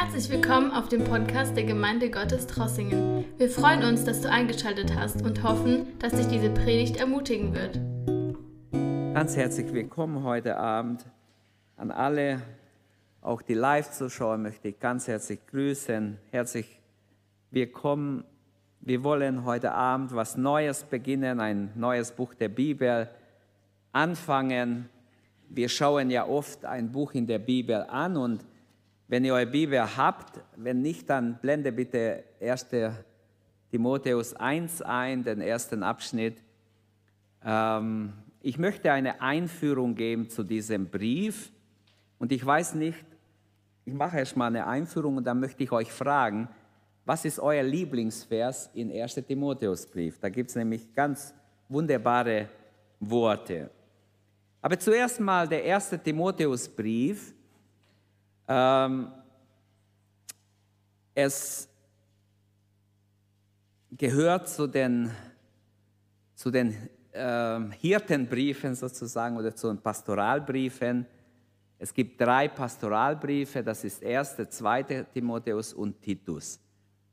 Herzlich willkommen auf dem Podcast der Gemeinde Gottes Trossingen. Wir freuen uns, dass du eingeschaltet hast und hoffen, dass dich diese Predigt ermutigen wird. Ganz herzlich willkommen heute Abend an alle, auch die Live-Zuschauer möchte ich ganz herzlich grüßen. Herzlich willkommen. Wir wollen heute Abend was Neues beginnen, ein neues Buch der Bibel anfangen. Wir schauen ja oft ein Buch in der Bibel an und wenn ihr eure Bibel habt, wenn nicht, dann blende bitte 1. Timotheus 1 ein, den ersten Abschnitt. Ähm, ich möchte eine Einführung geben zu diesem Brief und ich weiß nicht, ich mache erst mal eine Einführung und dann möchte ich euch fragen, was ist euer Lieblingsvers in 1. Timotheusbrief? Da gibt es nämlich ganz wunderbare Worte. Aber zuerst mal der 1. Timotheusbrief ähm, es gehört zu den, zu den äh, Hirtenbriefen sozusagen oder zu den Pastoralbriefen. Es gibt drei Pastoralbriefe, das ist 1., 2. Timotheus und Titus.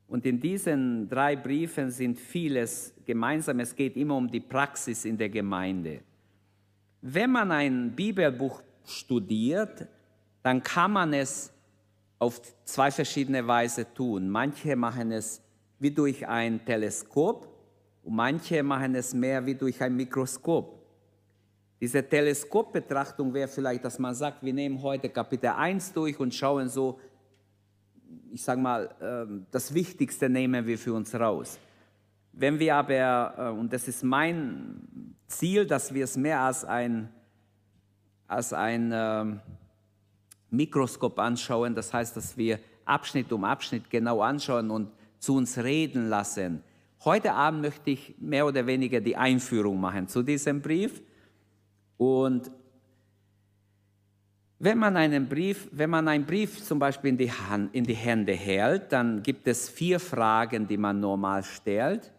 Und in diesen drei Briefen sind vieles gemeinsam. Es geht immer um die Praxis in der Gemeinde. Wenn man ein Bibelbuch studiert, dann kann man es auf zwei verschiedene Weise tun. Manche machen es wie durch ein Teleskop und manche machen es mehr wie durch ein Mikroskop. Diese Teleskopbetrachtung wäre vielleicht, dass man sagt, wir nehmen heute Kapitel 1 durch und schauen so, ich sage mal, ähm, das Wichtigste nehmen wir für uns raus. Wenn wir aber, äh, und das ist mein Ziel, dass wir es mehr als ein, als ein ähm, Mikroskop anschauen. Das heißt, dass wir Abschnitt um Abschnitt genau anschauen und zu uns reden lassen. Heute Abend möchte ich mehr oder weniger die Einführung machen zu diesem Brief. Und wenn man einen Brief, wenn man einen Brief zum Beispiel in die, Hand, in die Hände hält, dann gibt es vier Fragen, die man normal stellt.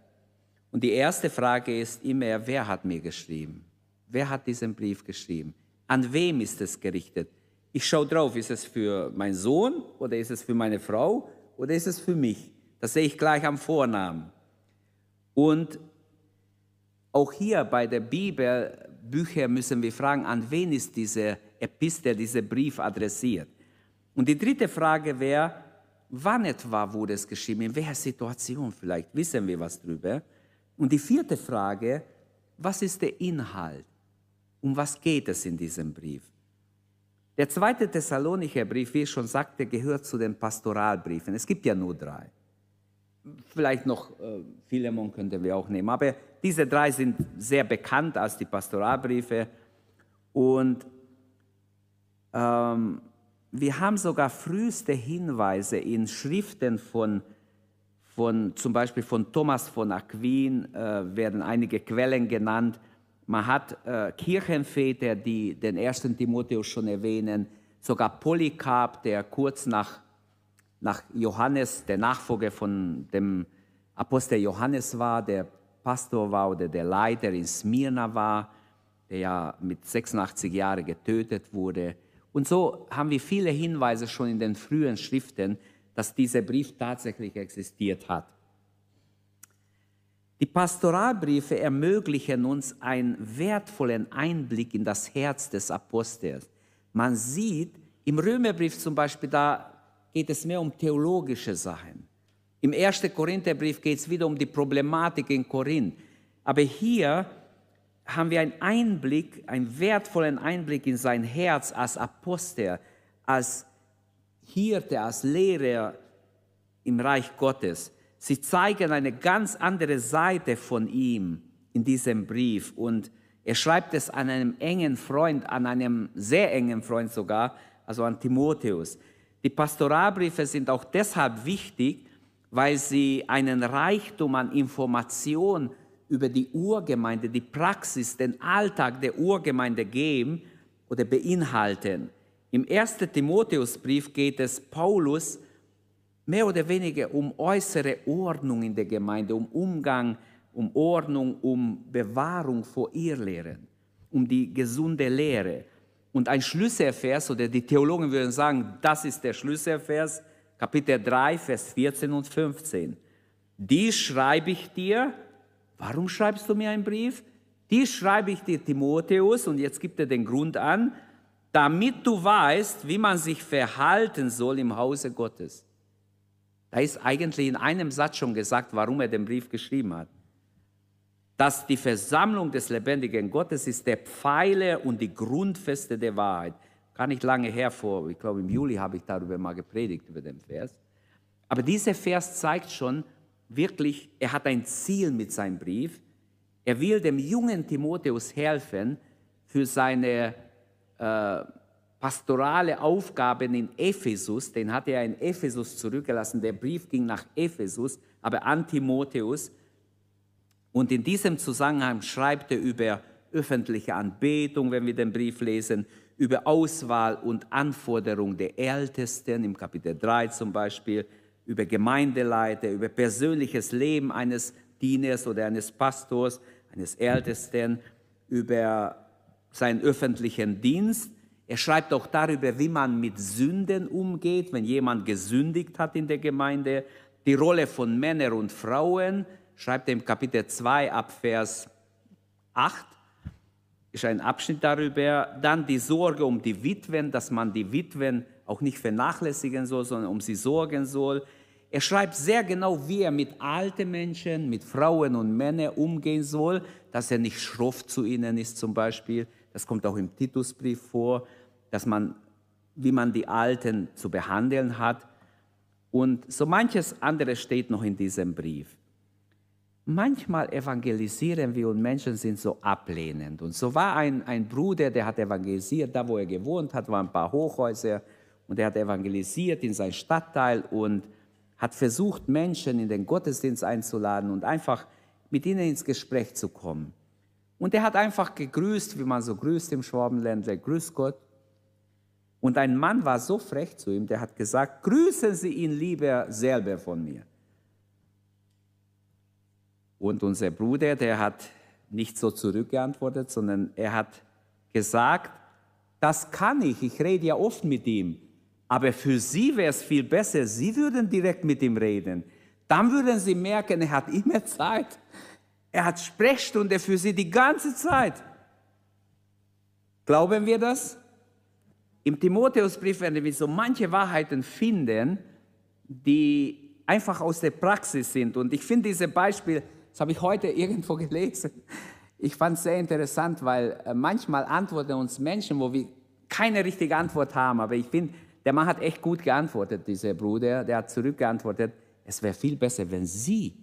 Und die erste Frage ist immer, wer hat mir geschrieben? Wer hat diesen Brief geschrieben? An wem ist es gerichtet? Ich schaue drauf, ist es für meinen Sohn oder ist es für meine Frau oder ist es für mich? Das sehe ich gleich am Vornamen. Und auch hier bei der Bibel, Bücher müssen wir fragen, an wen ist diese Epistel, dieser Brief adressiert? Und die dritte Frage wäre, wann etwa wurde es geschrieben, in welcher Situation vielleicht, wissen wir was drüber? Und die vierte Frage, was ist der Inhalt? Um was geht es in diesem Brief? Der zweite Thessalonicher Brief, wie ich schon sagte, gehört zu den Pastoralbriefen. Es gibt ja nur drei. Vielleicht noch äh, Philemon könnten wir auch nehmen, aber diese drei sind sehr bekannt als die Pastoralbriefe. Und ähm, wir haben sogar früheste Hinweise in Schriften von, von zum Beispiel von Thomas von Aquin, äh, werden einige Quellen genannt, man hat äh, Kirchenväter, die den ersten Timotheus schon erwähnen, sogar Polycarp, der kurz nach, nach Johannes, der Nachfolger von dem Apostel Johannes war, der Pastor war oder der Leiter in Smyrna war, der ja mit 86 Jahren getötet wurde. Und so haben wir viele Hinweise schon in den frühen Schriften, dass dieser Brief tatsächlich existiert hat. Die Pastoralbriefe ermöglichen uns einen wertvollen Einblick in das Herz des Apostels. Man sieht, im Römerbrief zum Beispiel, da geht es mehr um theologische Sachen. Im 1. Korintherbrief geht es wieder um die Problematik in Korinth. Aber hier haben wir einen Einblick, einen wertvollen Einblick in sein Herz als Apostel, als Hirte, als Lehrer im Reich Gottes. Sie zeigen eine ganz andere Seite von ihm in diesem Brief und er schreibt es an einem engen Freund, an einem sehr engen Freund sogar, also an Timotheus. Die Pastoralbriefe sind auch deshalb wichtig, weil sie einen Reichtum an Information über die Urgemeinde, die Praxis, den Alltag der Urgemeinde geben oder beinhalten. Im ersten Timotheusbrief geht es Paulus mehr oder weniger um äußere Ordnung in der Gemeinde, um Umgang, um Ordnung, um Bewahrung vor Irrlehren, um die gesunde Lehre. Und ein Schlüsselvers, oder die Theologen würden sagen, das ist der Schlüsselvers, Kapitel 3, Vers 14 und 15. Die schreibe ich dir. Warum schreibst du mir einen Brief? Die schreibe ich dir, Timotheus, und jetzt gibt er den Grund an, damit du weißt, wie man sich verhalten soll im Hause Gottes. Da ist eigentlich in einem Satz schon gesagt, warum er den Brief geschrieben hat. Dass die Versammlung des lebendigen Gottes ist der Pfeiler und die Grundfeste der Wahrheit. Gar nicht lange hervor, ich glaube im Juli habe ich darüber mal gepredigt, über den Vers. Aber dieser Vers zeigt schon wirklich, er hat ein Ziel mit seinem Brief. Er will dem jungen Timotheus helfen, für seine äh, pastorale Aufgaben in Ephesus, den hat er in Ephesus zurückgelassen. Der Brief ging nach Ephesus, aber an Timotheus. Und in diesem Zusammenhang schreibt er über öffentliche Anbetung, wenn wir den Brief lesen, über Auswahl und Anforderung der Ältesten, im Kapitel 3 zum Beispiel, über Gemeindeleiter, über persönliches Leben eines Dieners oder eines Pastors, eines Ältesten, über seinen öffentlichen Dienst. Er schreibt auch darüber, wie man mit Sünden umgeht, wenn jemand gesündigt hat in der Gemeinde. Die Rolle von Männern und Frauen schreibt er im Kapitel 2 ab Vers 8 ist ein Abschnitt darüber. Dann die Sorge um die Witwen, dass man die Witwen auch nicht vernachlässigen soll, sondern um sie sorgen soll. Er schreibt sehr genau, wie er mit alten Menschen, mit Frauen und Männern umgehen soll, dass er nicht schroff zu ihnen ist zum Beispiel, das kommt auch im Titusbrief vor, dass man, wie man die Alten zu behandeln hat. Und so manches andere steht noch in diesem Brief. Manchmal evangelisieren wir und Menschen sind so ablehnend. Und so war ein, ein Bruder, der hat evangelisiert, da wo er gewohnt hat, waren ein paar Hochhäuser und er hat evangelisiert in sein Stadtteil und hat versucht, Menschen in den Gottesdienst einzuladen und einfach mit ihnen ins Gespräch zu kommen. Und er hat einfach gegrüßt, wie man so grüßt im Schwabenländler, grüß Gott. Und ein Mann war so frech zu ihm, der hat gesagt, grüßen Sie ihn lieber selber von mir. Und unser Bruder, der hat nicht so zurückgeantwortet, sondern er hat gesagt, das kann ich, ich rede ja oft mit ihm, aber für Sie wäre es viel besser, Sie würden direkt mit ihm reden. Dann würden Sie merken, er hat immer Zeit. Er hat Sprechstunde für sie die ganze Zeit. Glauben wir das? Im Timotheusbrief werden wir so manche Wahrheiten finden, die einfach aus der Praxis sind. Und ich finde diese Beispiel, das habe ich heute irgendwo gelesen. Ich fand es sehr interessant, weil äh, manchmal antworten uns Menschen, wo wir keine richtige Antwort haben. Aber ich finde, der Mann hat echt gut geantwortet, dieser Bruder. Der hat zurückgeantwortet, es wäre viel besser, wenn Sie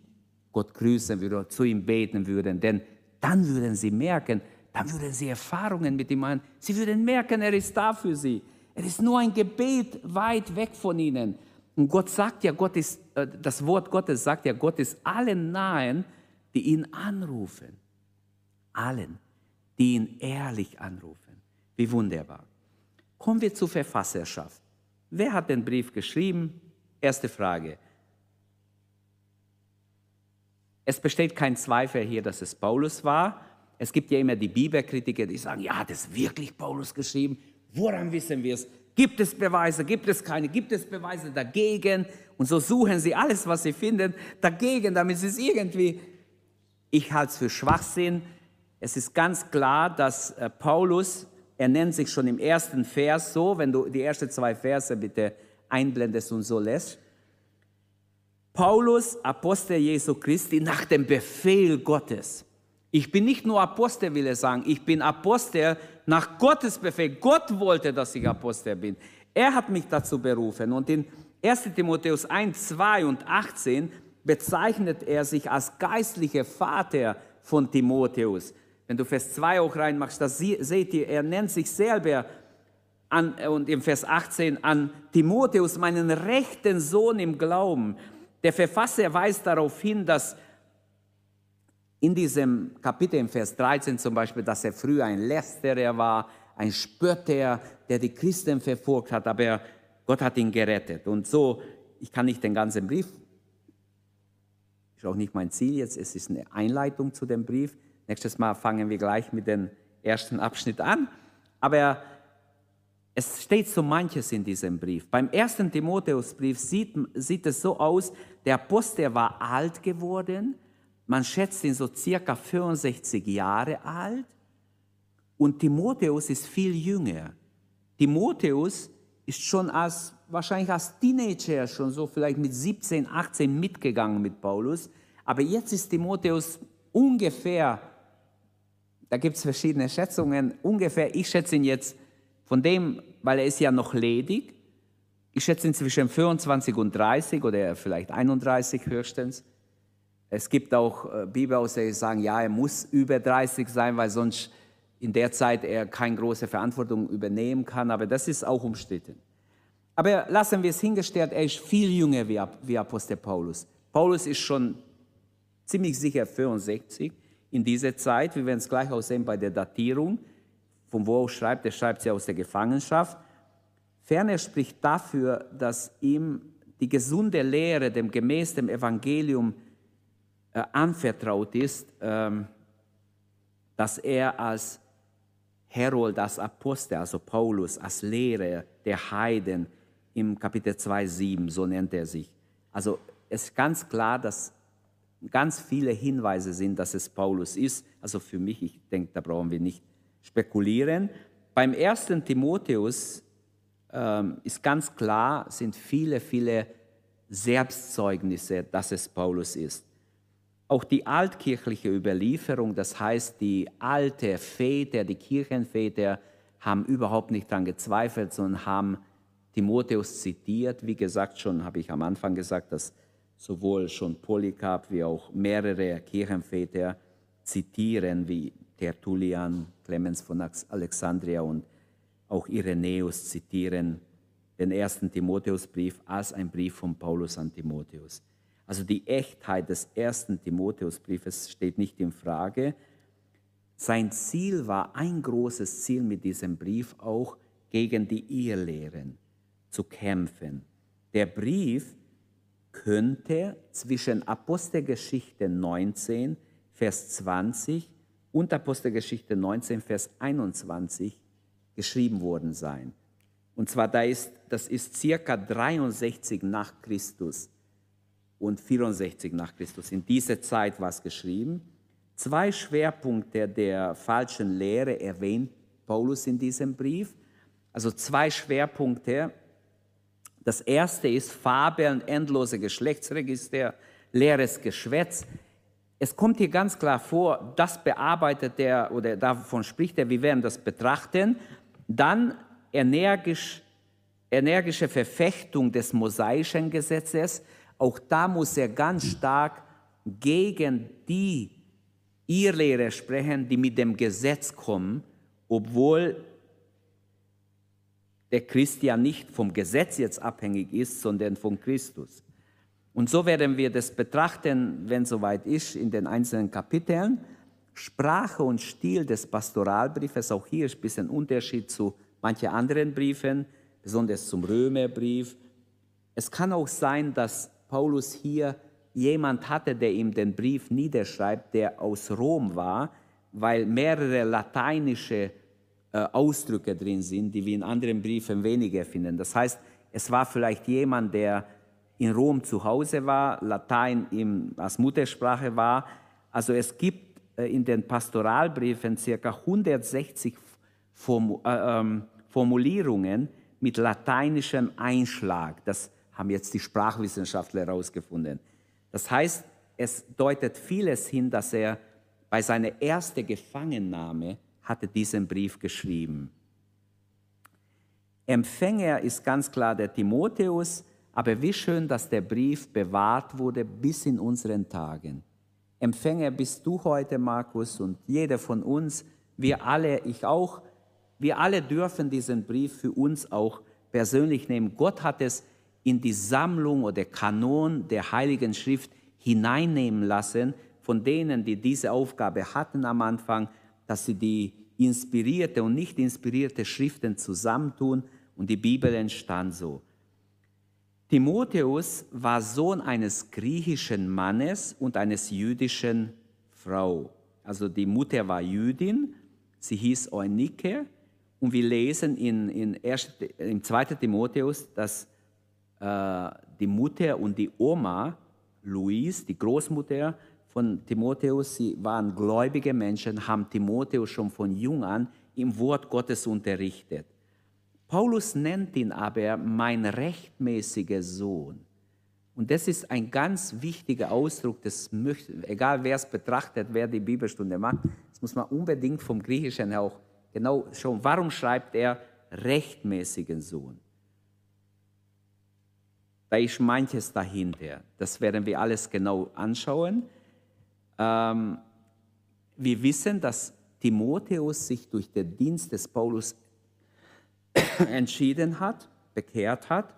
Gott grüßen würden, zu ihm beten würden, denn dann würden sie merken, dann würden sie Erfahrungen mit ihm machen. Sie würden merken, er ist da für sie. Er ist nur ein Gebet weit weg von ihnen. Und Gott sagt ja, Gott ist, äh, das Wort Gottes sagt ja, Gott ist allen nahen, die ihn anrufen. Allen, die ihn ehrlich anrufen. Wie wunderbar. Kommen wir zur Verfasserschaft. Wer hat den Brief geschrieben? Erste Frage. Es besteht kein Zweifel hier, dass es Paulus war. Es gibt ja immer die Bibelkritiker, die sagen, ja, hat es wirklich Paulus geschrieben? Woran wissen wir es? Gibt es Beweise? Gibt es keine? Gibt es Beweise dagegen? Und so suchen sie alles, was sie finden, dagegen, damit sie es irgendwie... Ich halte es für Schwachsinn. Es ist ganz klar, dass äh, Paulus, er nennt sich schon im ersten Vers so, wenn du die ersten zwei Verse bitte einblendest und so lässt, Paulus, Apostel Jesu Christi, nach dem Befehl Gottes. Ich bin nicht nur Apostel, will er sagen, ich bin Apostel nach Gottes Befehl. Gott wollte, dass ich Apostel bin. Er hat mich dazu berufen. Und in 1 Timotheus 1, 2 und 18 bezeichnet er sich als geistlicher Vater von Timotheus. Wenn du Vers 2 auch reinmachst, das seht ihr, er nennt sich selber an, und im Vers 18 an Timotheus, meinen rechten Sohn im Glauben. Der Verfasser weist darauf hin, dass in diesem Kapitel im Vers 13 zum Beispiel, dass er früher ein Lästerer war, ein Spötter, der die Christen verfolgt hat, aber Gott hat ihn gerettet. Und so, ich kann nicht den ganzen Brief, ist auch nicht mein Ziel jetzt, es ist eine Einleitung zu dem Brief. Nächstes Mal fangen wir gleich mit dem ersten Abschnitt an. Aber Es steht so manches in diesem Brief. Beim ersten Timotheusbrief sieht, sieht es so aus, der Apostel war alt geworden, man schätzt ihn so circa 65 Jahre alt und Timotheus ist viel jünger. Timotheus ist schon als, wahrscheinlich als Teenager schon so vielleicht mit 17, 18 mitgegangen mit Paulus, aber jetzt ist Timotheus ungefähr, da gibt es verschiedene Schätzungen, ungefähr, ich schätze ihn jetzt von dem, weil er ist ja noch ledig, ich schätze ihn zwischen 25 und 30 oder vielleicht 31 höchstens. Es gibt auch äh, Bibelausleger, die sagen, ja, er muss über 30 sein, weil sonst in der Zeit er keine große Verantwortung übernehmen kann, aber das ist auch umstritten. Aber lassen wir es hingestellt, er ist viel jünger wie, Apostel Paulus. Paulus ist schon ziemlich sicher 65 in dieser Zeit. Wir werden es gleich auch sehen bei der Datierung. Von wo er schreibt, er schreibt sie aus der Gefangenschaft. Ferner spricht dafür, dass ihm die gesunde Lehre, dem gemäß dem Evangelium anvertraut ist, ähm, dass er als Herold, als Apostel, also Paulus, als Lehrer der Heiden im Kapitel 2, 7, so nennt er sich. Also es ist ganz klar, dass ganz viele Hinweise sind, dass es Paulus ist. Also für mich, ich denke, da brauchen wir nicht spekulieren. Beim ersten Timotheus ähm, ist ganz klar, sind viele, viele Selbstzeugnisse, dass es Paulus ist. Auch die altkirchliche Überlieferung, das heißt die alte Väter, die Kirchenväter, haben überhaupt nicht daran gezweifelt, sondern haben Timotheus zitiert. Wie gesagt, schon habe ich am Anfang gesagt, dass sowohl schon Polycarp wie auch mehrere Kirchenväter zitieren, wie Tertullian, Clemens von Alexandria und auch Irenäus zitieren den ersten Timotheusbrief als ein Brief von Paulus an Timotheus. Also die Echtheit des ersten Timotheusbriefes steht nicht in Frage. Sein Ziel war ein großes Ziel mit diesem Brief auch gegen die Irrlehren zu kämpfen. Der Brief könnte zwischen Apostelgeschichte 19, Vers 20 und Apostelgeschichte 19, Vers 21 geschrieben worden sein. Und zwar da ist, das ist circa 63 nach Christus und 64 nach Christus. In dieser Zeit war es geschrieben. Zwei Schwerpunkte der falschen Lehre erwähnt Paulus in diesem Brief. Also zwei Schwerpunkte. Das erste ist Fabeln, endlose Geschlechtsregister, leeres Geschwätz. Es kommt hier ganz klar vor, das bearbeitet er oder davon spricht er, wir werden das betrachten. Dann energisch, energische Verfechtung des mosaischen Gesetzes. Auch da muss er ganz stark gegen die Irrlehrer sprechen, die mit dem Gesetz kommen, obwohl der Christ ja nicht vom Gesetz jetzt abhängig ist, sondern von Christus. Und so werden wir das betrachten, wenn soweit ist, in den einzelnen Kapiteln. Sprache und Stil des Pastoralbriefes, auch hier ist ein bisschen Unterschied zu manchen anderen Briefen, besonders zum Römerbrief. Es kann auch sein, dass Paulus hier jemand hatte, der ihm den Brief niederschreibt, der aus Rom war, weil mehrere lateinische äh, Ausdrücke drin sind, die wir in anderen Briefen weniger finden. Das heißt, es war vielleicht jemand, der in Rom zu Hause war, Latein ihm als Muttersprache war. Also es gibt äh, in den Pastoralbriefen circa 160 Form, äh, ähm, Formulierungen mit lateinischem Einschlag. Das haben jetzt die Sprachwissenschaftler herausgefunden. Das heißt, es deutet vieles hin, dass er bei seiner ersten Gefangennahme hatte diesen Brief geschrieben. Empfänger ist ganz klar der Timotheus, aber wie schön, dass der Brief bewahrt wurde bis in unseren Tagen. Empfänger bist du heute, Markus, und jeder von uns, wir alle, ich auch, wir alle dürfen diesen Brief für uns auch persönlich nehmen. Gott hat es in die Sammlung oder Kanon der Heiligen Schrift hineinnehmen lassen, von denen, die diese Aufgabe hatten am Anfang, dass sie die inspirierte und nicht inspirierte Schriften zusammentun und die Bibel entstand so. Timotheus war Sohn eines griechischen Mannes und eines jüdischen Frau. Also die Mutter war Jüdin, sie hieß Eunike Und wir lesen in, in, erst, im 2. Timotheus, dass äh, die Mutter und die Oma, Louise, die Großmutter von Timotheus, sie waren gläubige Menschen, haben Timotheus schon von jung an im Wort Gottes unterrichtet. Paulus nennt ihn aber mein rechtmäßiger Sohn. Und das ist ein ganz wichtiger Ausdruck, das möchte, egal wer es betrachtet, wer die Bibelstunde macht, das muss man unbedingt vom Griechischen auch genau schauen. Warum schreibt er rechtmäßigen Sohn? Da ist manches dahinter. Das werden wir alles genau anschauen. Ähm, wir wissen, dass Timotheus sich durch den Dienst des Paulus entschieden hat, bekehrt hat.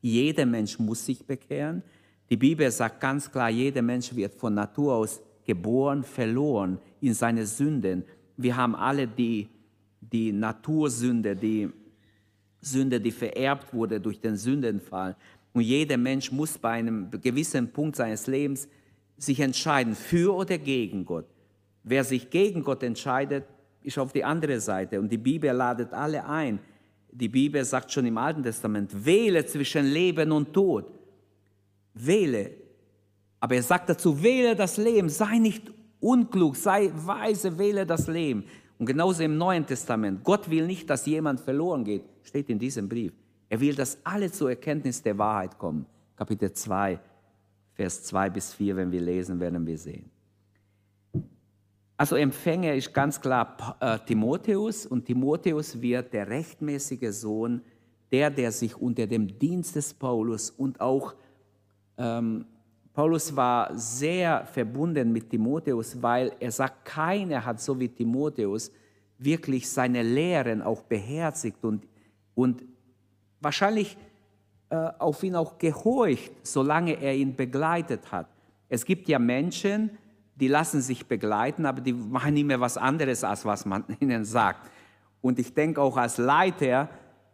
Jeder Mensch muss sich bekehren. Die Bibel sagt ganz klar, jeder Mensch wird von Natur aus geboren, verloren in seine Sünden. Wir haben alle die, die Natursünde, die Sünde, die vererbt wurde durch den Sündenfall. Und jeder Mensch muss bei einem gewissen Punkt seines Lebens sich entscheiden, für oder gegen Gott. Wer sich gegen Gott entscheidet, ist auf die andere Seite. Und die Bibel ladet alle ein. Die Bibel sagt schon im Alten Testament, wähle zwischen Leben und Tod. Wähle. Aber er sagt dazu, wähle das Leben, sei nicht unklug, sei weise, wähle das Leben. Und genauso im Neuen Testament, Gott will nicht, dass jemand verloren geht, steht in diesem Brief. Er will, dass alle zur Erkenntnis der Wahrheit kommen. Kapitel 2, Vers 2 bis 4, wenn wir lesen, werden wir sehen. Also Empfänger ist ganz klar äh, Timotheus und Timotheus wird der rechtmäßige Sohn, der, der sich unter dem Dienst des Paulus und auch ähm, Paulus war sehr verbunden mit Timotheus, weil er sagt, keiner hat so wie Timotheus wirklich seine Lehren auch beherzigt und, und wahrscheinlich äh, auf ihn auch gehorcht, solange er ihn begleitet hat. Es gibt ja Menschen, die lassen sich begleiten, aber die machen nicht mehr was anderes, als was man ihnen sagt. Und ich denke auch als Leiter,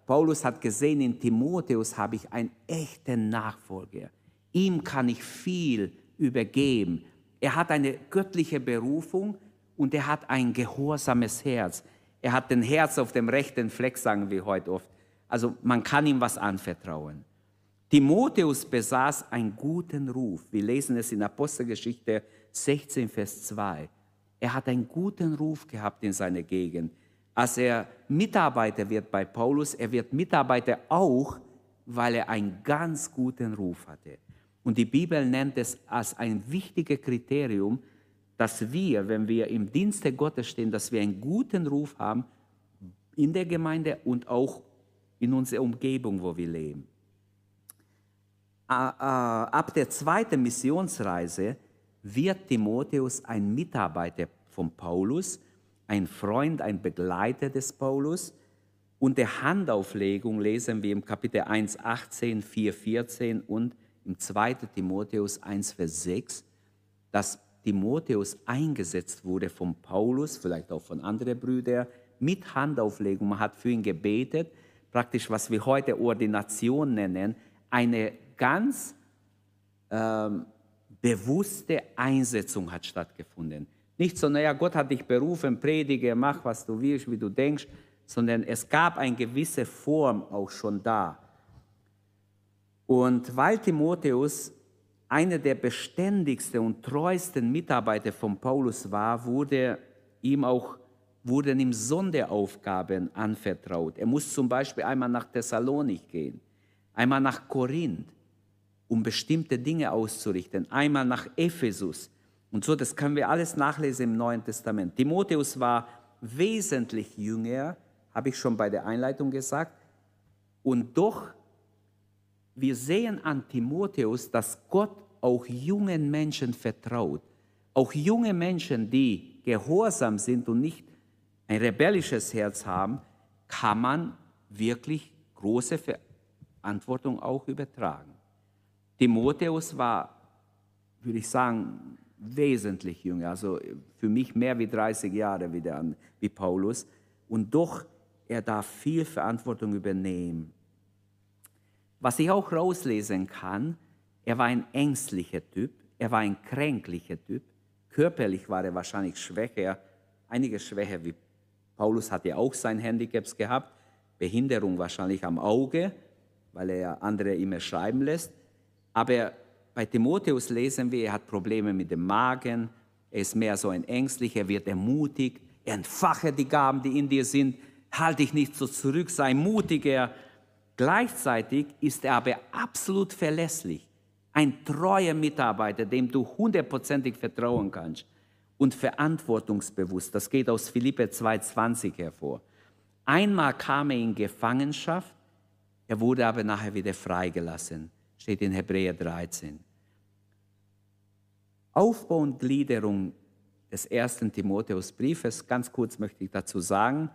Paulus hat gesehen, in Timotheus habe ich einen echten Nachfolger. Ihm kann ich viel übergeben. Er hat eine göttliche Berufung und er hat ein gehorsames Herz. Er hat den Herz auf dem rechten Fleck, sagen wir heute oft. Also man kann ihm was anvertrauen. Timotheus besaß einen guten Ruf. Wir lesen es in Apostelgeschichte 16, Vers 2. Er hat einen guten Ruf gehabt in seiner Gegend. Als er Mitarbeiter wird bei Paulus, er wird Mitarbeiter auch, weil er einen ganz guten Ruf hatte. Und die Bibel nennt es als ein wichtiges Kriterium, dass wir, wenn wir im Dienste Gottes stehen, dass wir einen guten Ruf haben in der Gemeinde und auch in unserer Umgebung, wo wir leben. Ab der zweiten Missionsreise wird Timotheus ein Mitarbeiter von Paulus, ein Freund, ein Begleiter des Paulus. Und der Handauflegung lesen wir im Kapitel 1, 18, 4, 14 und im 2. Timotheus 1, Vers 6, dass Timotheus eingesetzt wurde von Paulus, vielleicht auch von anderen Brüdern, mit Handauflegung. Man hat für ihn gebetet, praktisch was wir heute Ordination nennen, eine ganz ähm, bewusste Einsetzung hat stattgefunden. Nicht so, naja, Gott hat dich berufen, predige, mach, was du willst, wie du denkst, sondern es gab eine gewisse Form auch schon da. Und weil Timotheus einer der beständigsten und treuesten Mitarbeiter von Paulus war, wurde ihm auch wurden ihm Sonderaufgaben anvertraut. Er muss zum Beispiel einmal nach Thessalonik gehen, einmal nach Korinth, um bestimmte Dinge auszurichten, einmal nach Ephesus. Und so, das können wir alles nachlesen im Neuen Testament. Timotheus war wesentlich jünger, habe ich schon bei der Einleitung gesagt, und doch wir sehen an Timotheus, dass Gott auch jungen Menschen vertraut. Auch junge Menschen, die gehorsam sind und nicht ein rebellisches Herz haben, kann man wirklich große Verantwortung auch übertragen. Timotheus war, würde ich sagen, wesentlich jünger, also für mich mehr wie 30 Jahre wie, der, wie Paulus. Und doch, er darf viel Verantwortung übernehmen. Was ich auch rauslesen kann, er war ein ängstlicher Typ, er war ein kränklicher Typ, körperlich war er wahrscheinlich schwächer, einige schwächer wie Paulus hat ja auch sein Handicaps gehabt, Behinderung wahrscheinlich am Auge, weil er andere immer schreiben lässt. Aber bei Timotheus lesen wir, er hat Probleme mit dem Magen, er ist mehr so ein ängstlicher, er wird ermutigt, er entfache die Gaben, die in dir sind, halte dich nicht so zurück, sei mutiger. Gleichzeitig ist er aber absolut verlässlich, ein treuer Mitarbeiter, dem du hundertprozentig vertrauen kannst und verantwortungsbewusst. Das geht aus Philippe 2,20 hervor. Einmal kam er in Gefangenschaft, er wurde aber nachher wieder freigelassen, steht in Hebräer 13. Aufbau und Gliederung des ersten Timotheusbriefes, ganz kurz möchte ich dazu sagen,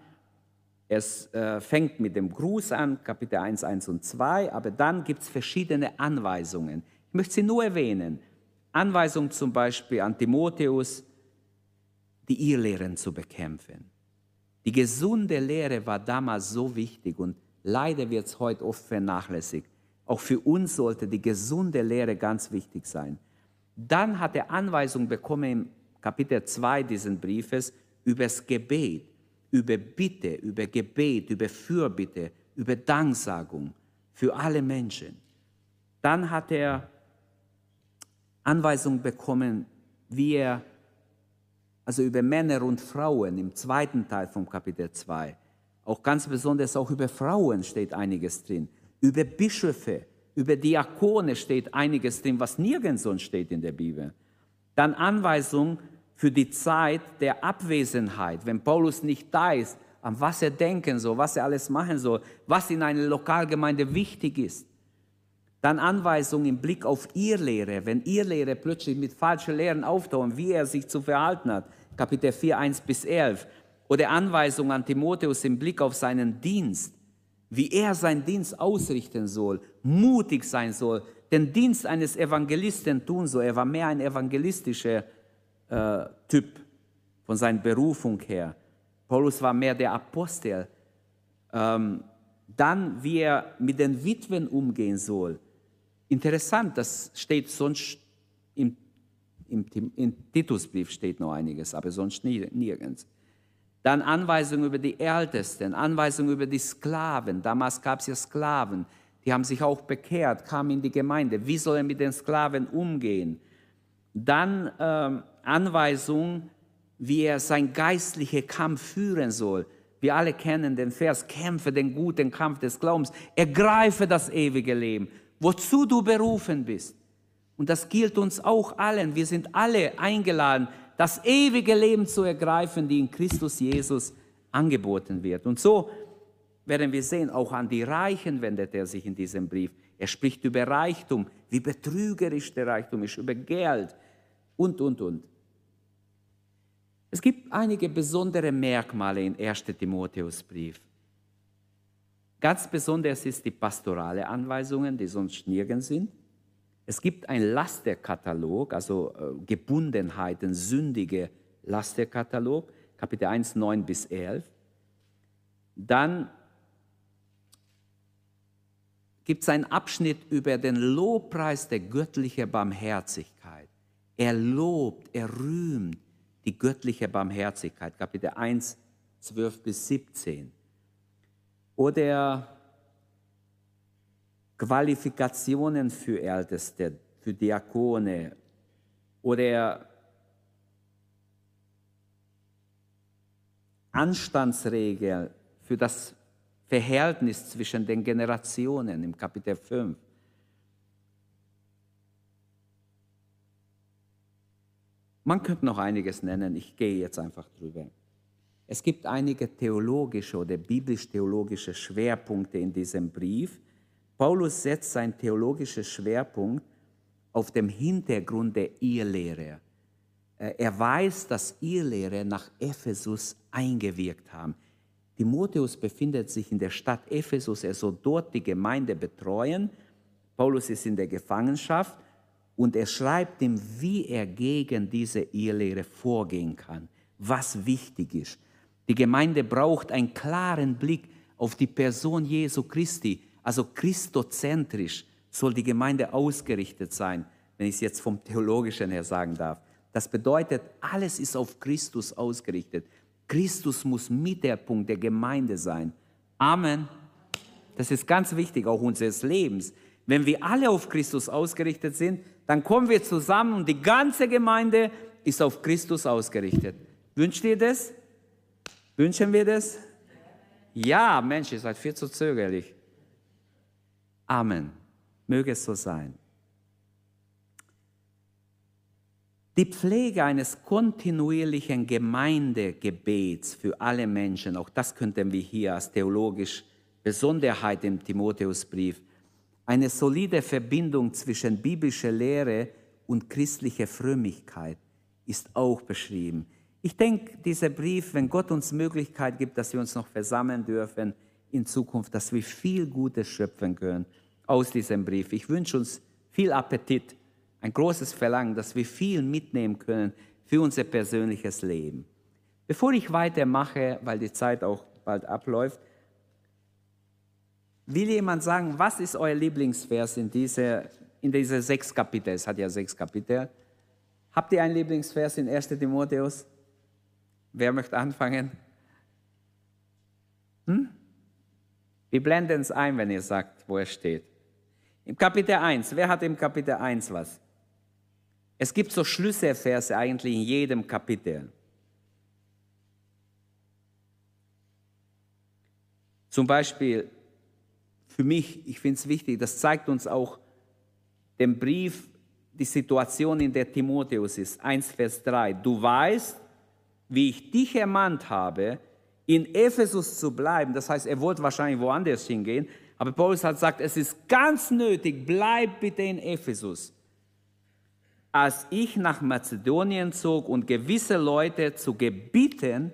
es äh, fängt mit dem Gruß an, Kapitel 1, 1 und 2, aber dann gibt es verschiedene Anweisungen. Ich möchte sie nur erwähnen. Anweisung zum Beispiel an Timotheus, die Irrlehren zu bekämpfen. Die gesunde Lehre war damals so wichtig und leider wird es heute oft vernachlässigt. Auch für uns sollte die gesunde Lehre ganz wichtig sein. Dann hat er Anweisung bekommen im Kapitel 2 dieses Briefes über das Gebet, über Bitte, über Gebet, über Fürbitte, über Danksagung für alle Menschen. Dann hat er Anweisung bekommen, wie er also über Männer und Frauen im zweiten Teil vom Kapitel 2. Auch ganz besonders auch über Frauen steht einiges drin. Über Bischöfe, über Diakone steht einiges drin, was nirgends sonst steht in der Bibel. Dann Anweisung für die Zeit der Abwesenheit, wenn Paulus nicht da ist, an was er denken soll, was er alles machen soll, was in einer Lokalgemeinde wichtig ist. Dann Anweisungen im Blick auf ihr Lehre, wenn ihr Lehre plötzlich mit falschen Lehren auftauchen, wie er sich zu verhalten hat. Kapitel 4, 1 bis 11. Oder Anweisung an Timotheus im Blick auf seinen Dienst, wie er seinen Dienst ausrichten soll, mutig sein soll, den Dienst eines Evangelisten tun soll. Er war mehr ein evangelistischer äh, Typ von seiner Berufung her. Paulus war mehr der Apostel. Ähm, dann, wie er mit den Witwen umgehen soll. Interessant, das steht sonst im im, im Titusbrief steht noch einiges, aber sonst nirgends. Dann Anweisungen über die Ältesten, Anweisungen über die Sklaven. Damals gab es ja Sklaven, die haben sich auch bekehrt, kamen in die Gemeinde. Wie soll er mit den Sklaven umgehen? Dann ähm, Anweisung, wie er sein geistlicher Kampf führen soll. Wir alle kennen den Vers, kämpfe den guten Kampf des Glaubens, ergreife das ewige Leben, wozu du berufen bist. Und das gilt uns auch allen. Wir sind alle eingeladen, das ewige Leben zu ergreifen, die in Christus Jesus angeboten wird. Und so werden wir sehen, auch an die Reichen wendet er sich in diesem Brief. Er spricht über Reichtum, wie betrügerisch der Reichtum ist, über Geld und, und, und. Es gibt einige besondere Merkmale in 1. Timotheusbrief. Ganz besonders ist die pastorale Anweisungen, die sonst nirgends sind. Es gibt einen Lasterkatalog, also äh, Gebundenheiten, sündige Lasterkatalog, Kapitel 1, 9 bis 11. Dann gibt es einen Abschnitt über den Lobpreis der göttlichen Barmherzigkeit. Er lobt, er rühmt die göttliche Barmherzigkeit, Kapitel 1, 12 bis 17. Oder Qualifikationen für Älteste, für Diakone oder Anstandsregeln für das Verhältnis zwischen den Generationen im Kapitel 5. Man könnte noch einiges nennen, ich gehe jetzt einfach drüber. Es gibt einige theologische oder biblisch-theologische Schwerpunkte in diesem Brief, Paulus setzt seinen theologischen Schwerpunkt auf dem Hintergrund der Irrlehre. Äh, er weiß, dass Irrlehre nach Ephesus eingewirkt haben. Timotheus befindet sich in der Stadt Ephesus, er soll dort die Gemeinde betreuen. Paulus ist in der Gefangenschaft und er schreibt ihm, wie er gegen diese Irrlehre vorgehen kann, was wichtig ist. Die Gemeinde braucht einen klaren Blick auf die Person Jesu Christi, also christozentrisch soll die Gemeinde ausgerichtet sein, wenn ich es jetzt vom theologischen her sagen darf. Das bedeutet, alles ist auf Christus ausgerichtet. Christus muss Mittelpunkt der Gemeinde sein. Amen. Das ist ganz wichtig, auch unseres Lebens. Wenn wir alle auf Christus ausgerichtet sind, dann kommen wir zusammen und die ganze Gemeinde ist auf Christus ausgerichtet. Wünscht ihr das? Wünschen wir das? Ja, Mensch, ihr seid viel zu zögerlich. Amen. Möge es so sein. Die Pflege eines kontinuierlichen Gemeindegebets für alle Menschen, auch das könnten wir hier als theologisch Besonderheit im Timotheusbrief, eine solide Verbindung zwischen biblischer Lehre und christlicher Frömmigkeit ist auch beschrieben. Ich denke, dieser Brief, wenn Gott uns Möglichkeit gibt, dass wir uns noch versammeln dürfen in Zukunft, dass wir viel Gutes schöpfen können aus diesem Brief. Ich wünsche uns viel Appetit, ein großes Verlangen, dass wir viel mitnehmen können für unser persönliches Leben. Bevor ich weitermache, weil die Zeit auch bald abläuft, will jemand sagen, was ist euer Lieblingsvers in dieser, in dieser sechs Kapitel? Es hat ja sechs Kapitel. Habt ihr einen Lieblingsvers in 1 Timotheus? Wer möchte anfangen? Hm? Wir blenden es ein, wenn ihr sagt, wo er steht. Im Kapitel 1, wer hat im Kapitel 1 was? Es gibt so Schlüsselverse eigentlich in jedem Kapitel. Zum Beispiel, für mich, ich finde es wichtig, das zeigt uns auch den Brief, die Situation, in der Timotheus ist. 1, Vers 3. Du weißt, wie ich dich ermahnt habe, in Ephesus zu bleiben. Das heißt, er wollte wahrscheinlich woanders hingehen. Aber Paulus hat gesagt, es ist ganz nötig, bleib bitte in Ephesus. Als ich nach Mazedonien zog und gewisse Leute zu gebieten,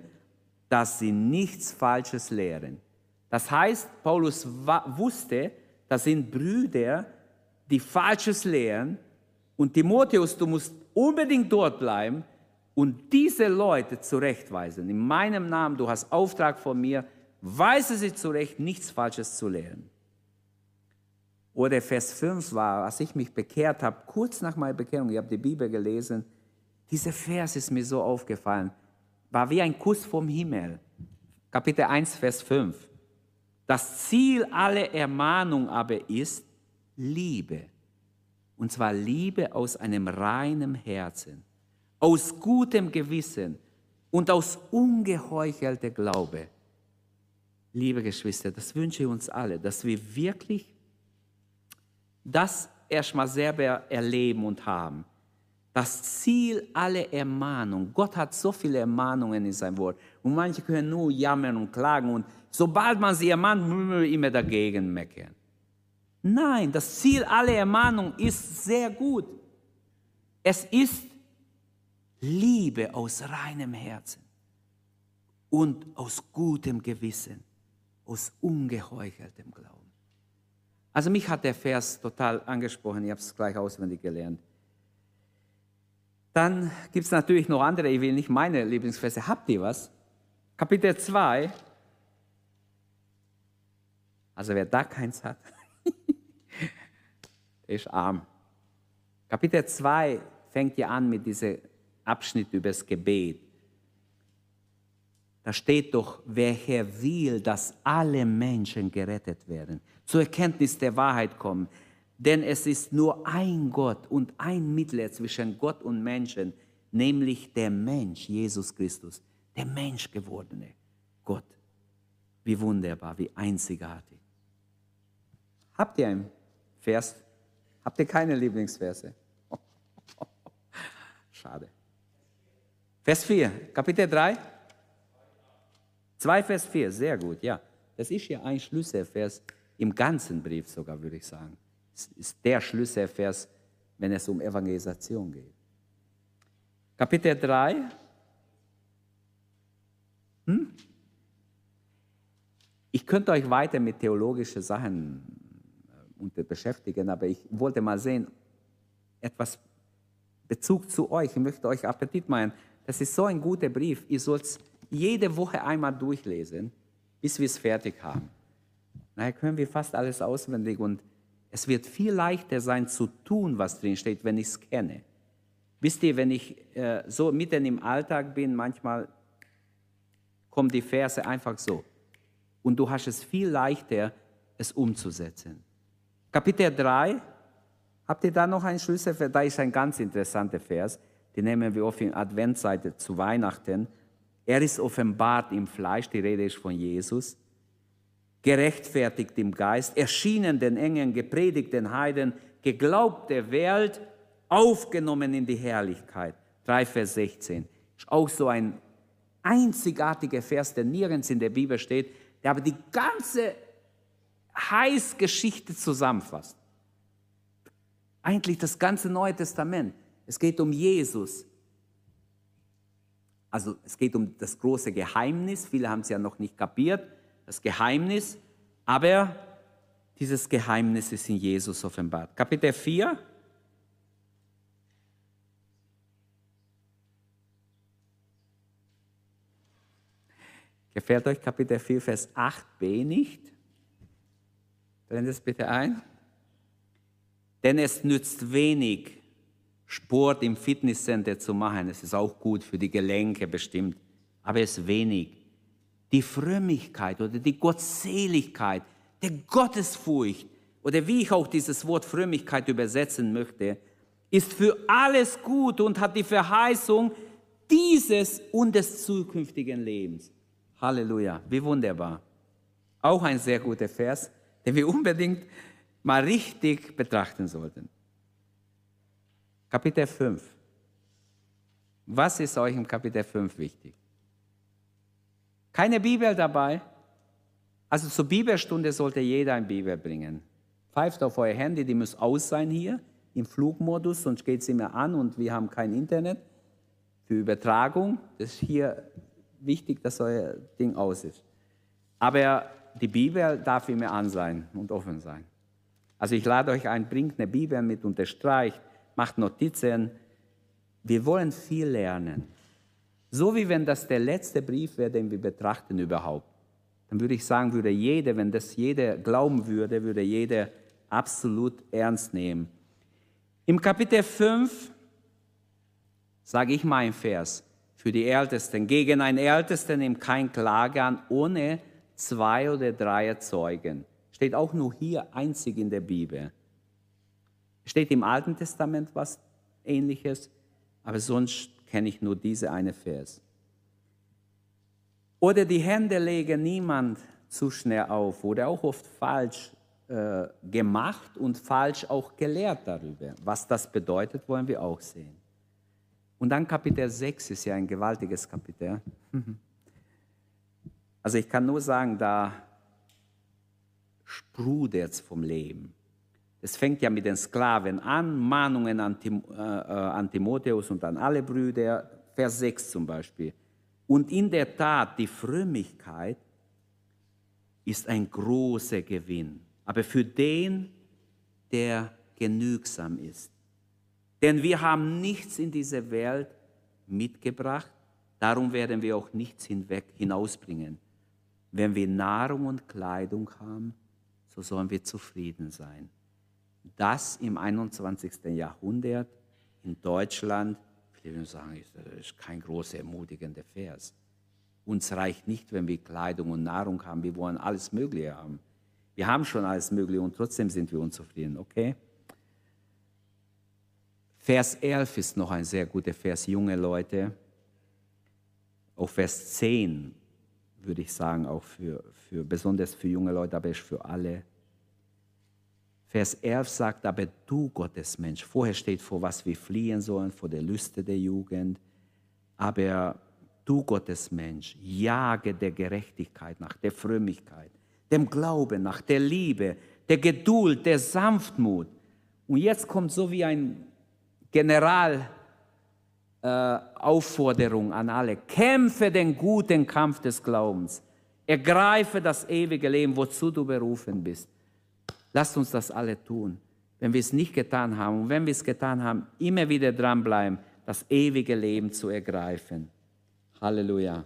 dass sie nichts Falsches lehren. Das heißt, Paulus wusste, das sind Brüder, die Falsches lehren. Und Timotheus, du musst unbedingt dort bleiben, und diese Leute zurechtweisen. In meinem Namen, du hast Auftrag von mir, weise sie zurecht, nichts Falsches zu lehren. Oder Vers 5 war, als ich mich bekehrt habe, kurz nach meiner Bekehrung, ich habe die Bibel gelesen, dieser Vers ist mir so aufgefallen, war wie ein Kuss vom Himmel. Kapitel 1, Vers 5. Das Ziel aller Ermahnung aber ist Liebe. Und zwar Liebe aus einem reinen Herzen aus gutem Gewissen und aus ungeheuchelter Glaube. Liebe Geschwister, das wünsche ich uns alle, dass wir wirklich das erstmal selber erleben und haben. Das Ziel aller Ermahnung. Gott hat so viele Ermahnungen in seinem Wort. Und manche können nur jammern und klagen. Und sobald man sie ermahnt, müssen wir immer dagegen meckern. Nein, das Ziel aller Ermahnung ist sehr gut. Es ist Liebe aus reinem Herzen und aus gutem Gewissen, aus ungeheucheltem Glauben. Also mich hat der Vers total angesprochen, ich habe es gleich auswendig gelernt. Dann gibt es natürlich noch andere, ich will nicht meine Lieblingsverse. Habt ihr was? Kapitel 2. Also wer da keins hat, ist arm. Kapitel 2 fängt ja an mit dieser Abschnitt übers Gebet. Da steht doch, wer Herr will, dass alle Menschen gerettet werden, zur Erkenntnis der Wahrheit kommen. Denn es ist nur ein Gott und ein Mittler zwischen Gott und Menschen, nämlich der Mensch, Jesus Christus, der Menschgewordene Gott. Wie wunderbar, wie einzigartig. Habt ihr einen Vers? Habt ihr keine Lieblingsverse? Schade. Vers 4, Kapitel 3. 2 Vers 4, sehr gut, ja. Das ist ja ein Schlüsselvers im ganzen Brief sogar, würde ich sagen. Es ist der Schlüsselvers, wenn es um Evangelisation geht. Kapitel 3. Hm? Ich könnte euch weiter mit theologischen Sachen äh, beschäftigen, aber ich wollte mal sehen, etwas Bezug zu euch. Ich möchte euch Appetit machen. Das ist so ein guter Brief. Ihr sollt es jede Woche einmal durchlesen, bis wir es fertig haben. Daher können wir fast alles auswendig und es wird viel leichter sein zu tun, was drin steht, wenn ich es kenne. Wisst ihr, wenn ich äh, so mitten im Alltag bin, manchmal kommen die Verse einfach so. Und du hast es viel leichter, es umzusetzen. Kapitel 3, habt ihr da noch einen Schlüssel? Da ist ein ganz interessanter Vers. Den nehmen wir oft in Adventszeit zu Weihnachten. Er ist offenbart im Fleisch, die Rede ist von Jesus. Gerechtfertigt im Geist, erschienen den Engeln, gepredigt den Heiden, geglaubt der Welt, aufgenommen in die Herrlichkeit. 3 Vers 16. Ist auch so ein einzigartiger Vers, der nirgends in der Bibel steht, der aber die ganze Heißgeschichte zusammenfasst. Eigentlich das ganze Neue Testament. Es geht um Jesus. Also es geht um das große Geheimnis. Viele haben es ja noch nicht kapiert, das Geheimnis. Aber dieses Geheimnis ist in Jesus offenbart. Kapitel 4. Gefällt euch Kapitel 4, Vers 8b nicht? Brennt es bitte ein. Denn es nützt wenig, Sport im Fitnesscenter zu machen. Es ist auch gut für die Gelenke bestimmt, aber es ist wenig. Die Frömmigkeit oder die Gottseligkeit, der Gottesfurcht oder wie ich auch dieses Wort Frömmigkeit übersetzen möchte, ist für alles gut und hat die Verheißung dieses und des zukünftigen Lebens. Halleluja, wie wunderbar. Auch ein sehr guter Vers, den wir unbedingt mal richtig betrachten sollten. Kapitel 5. Was ist euch im Kapitel 5 wichtig? Keine Bibel dabei. Also zur Bibelstunde sollte jeder eine Bibel bringen. Pfeift auf euer Handy, die muss aus sein hier im Flugmodus, sonst geht es immer an und wir haben kein Internet für Übertragung. Das ist hier wichtig, dass euer Ding aus ist. Aber die Bibel darf immer an sein und offen sein. Also ich lade euch ein, bringt eine Bibel mit, unterstreicht, macht Notizen. Wir wollen viel lernen. So wie wenn das der letzte Brief wäre, den wir betrachten überhaupt. Dann würde ich sagen, würde jeder, wenn das jeder glauben würde, würde jeder absolut ernst nehmen. Im Kapitel 5 sage ich mal Vers für die Ältesten. Gegen einen Ältesten nimmt kein Klage an, ohne zwei oder drei Zeugen. Steht auch nur hier einzig in der Bibel. Steht im Alten Testament was ähnliches, aber sonst kenne ich nur diese eine Vers. Oder die Hände legen niemand zu schnell auf, wurde auch oft falsch äh, gemacht und falsch auch gelehrt darüber. Was das bedeutet, wollen wir auch sehen. Und dann Kapitel 6 ist ja ein gewaltiges Kapitel. Also ich kann nur sagen, da sprudelt es vom Leben. Es fängt ja mit den Sklaven an, Mahnungen an, Tim, äh, äh, an Timotheus und an alle Brüder, Vers 6 zum Beispiel. Und in der Tat, die Frömmigkeit ist ein großer Gewinn, aber für den, der genügsam ist. Denn wir haben nichts in dieser Welt mitgebracht, darum werden wir auch nichts hinweg hinausbringen. Wenn wir Nahrung und Kleidung haben, so sollen wir zufrieden sein. Das im 21. Jahrhundert in Deutschland, viele würden sagen, das ist kein großer ermutigender Vers. Uns reicht nicht, wenn wir Kleidung und Nahrung haben, wir wollen alles Mögliche haben. Wir haben schon alles Mögliche und trotzdem sind wir unzufrieden, okay? Vers 11 ist noch ein sehr guter Vers, junge Leute. Auch Vers 10 würde ich sagen, auch für, für besonders für junge Leute, aber für alle. Vers 11 sagt, aber du Gottes Mensch, vorher steht, vor was wir fliehen sollen, vor der Lüste der Jugend, aber du Gottes Mensch, jage der Gerechtigkeit nach, der Frömmigkeit, dem Glauben nach, der Liebe, der Geduld, der Sanftmut. Und jetzt kommt so wie ein Generalaufforderung äh, an alle. Kämpfe den guten Kampf des Glaubens. Ergreife das ewige Leben, wozu du berufen bist. Lasst uns das alle tun. Wenn wir es nicht getan haben und wenn wir es getan haben, immer wieder dranbleiben, das ewige Leben zu ergreifen. Halleluja.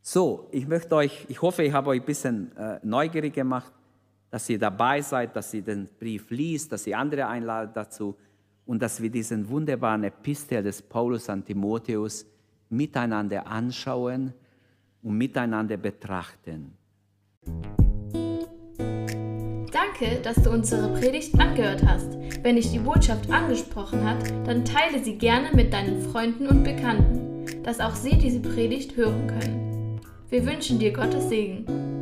So, ich möchte euch, ich hoffe, ich habe euch ein bisschen äh, neugierig gemacht, dass ihr dabei seid, dass ihr den Brief liest, dass ihr andere einladet dazu und dass wir diesen wunderbaren Epistel des Paulus an Timotheus miteinander anschauen und miteinander betrachten. Danke, dass du unsere Predigt angehört hast. Wenn dich die Botschaft angesprochen hat, dann teile sie gerne mit deinen Freunden und Bekannten, dass auch sie diese Predigt hören können. Wir wünschen dir Gottes Segen.